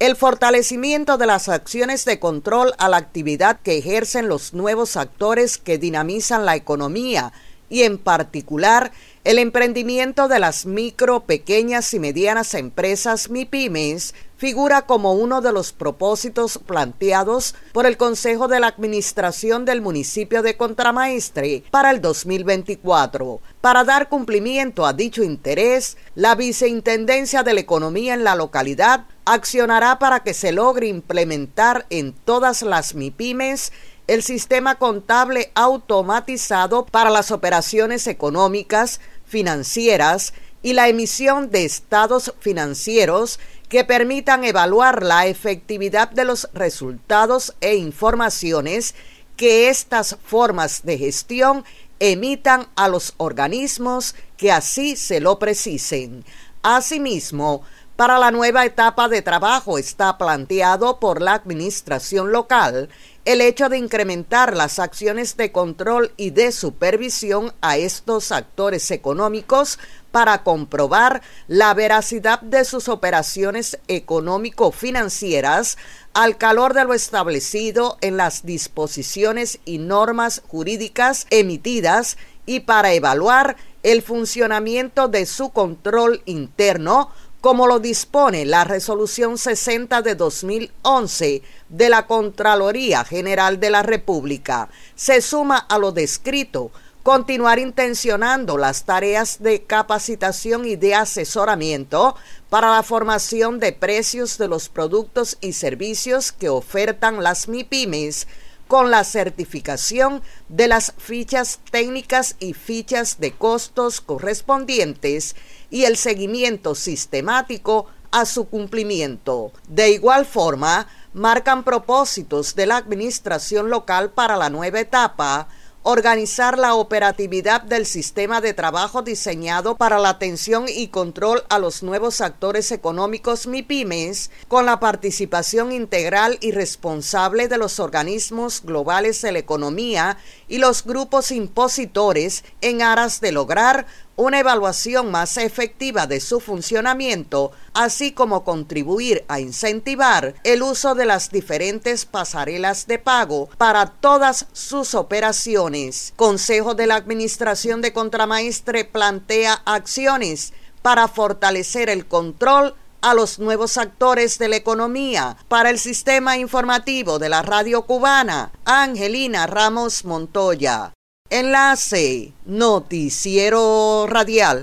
el fortalecimiento de las acciones de control a la actividad que ejercen los nuevos actores que dinamizan la economía y en particular el emprendimiento de las micro, pequeñas y medianas empresas MIPIMES figura como uno de los propósitos planteados por el Consejo de la Administración del municipio de Contramaestre para el 2024. Para dar cumplimiento a dicho interés, la Viceintendencia de la Economía en la localidad accionará para que se logre implementar en todas las MIPIMES el sistema contable automatizado para las operaciones económicas, financieras y la emisión de estados financieros que permitan evaluar la efectividad de los resultados e informaciones que estas formas de gestión emitan a los organismos que así se lo precisen. Asimismo, para la nueva etapa de trabajo. Está planteado por la administración local el hecho de incrementar las acciones de control y de supervisión a estos actores económicos para comprobar la veracidad de sus operaciones económico-financieras al calor de lo establecido en las disposiciones y normas jurídicas emitidas y para evaluar el funcionamiento de su control interno como lo dispone la resolución 60 de 2011 de la Contraloría General de la República. Se suma a lo descrito continuar intencionando las tareas de capacitación y de asesoramiento para la formación de precios de los productos y servicios que ofertan las MIPIMES con la certificación de las fichas técnicas y fichas de costos correspondientes y el seguimiento sistemático a su cumplimiento. De igual forma, marcan propósitos de la administración local para la nueva etapa organizar la operatividad del sistema de trabajo diseñado para la atención y control a los nuevos actores económicos MIPIMES con la participación integral y responsable de los organismos globales de la economía y los grupos impositores en aras de lograr una evaluación más efectiva de su funcionamiento, así como contribuir a incentivar el uso de las diferentes pasarelas de pago para todas sus operaciones. Consejo de la Administración de Contramaestre plantea acciones para fortalecer el control a los nuevos actores de la economía para el sistema informativo de la radio cubana, Angelina Ramos Montoya. Enlace, noticiero radial.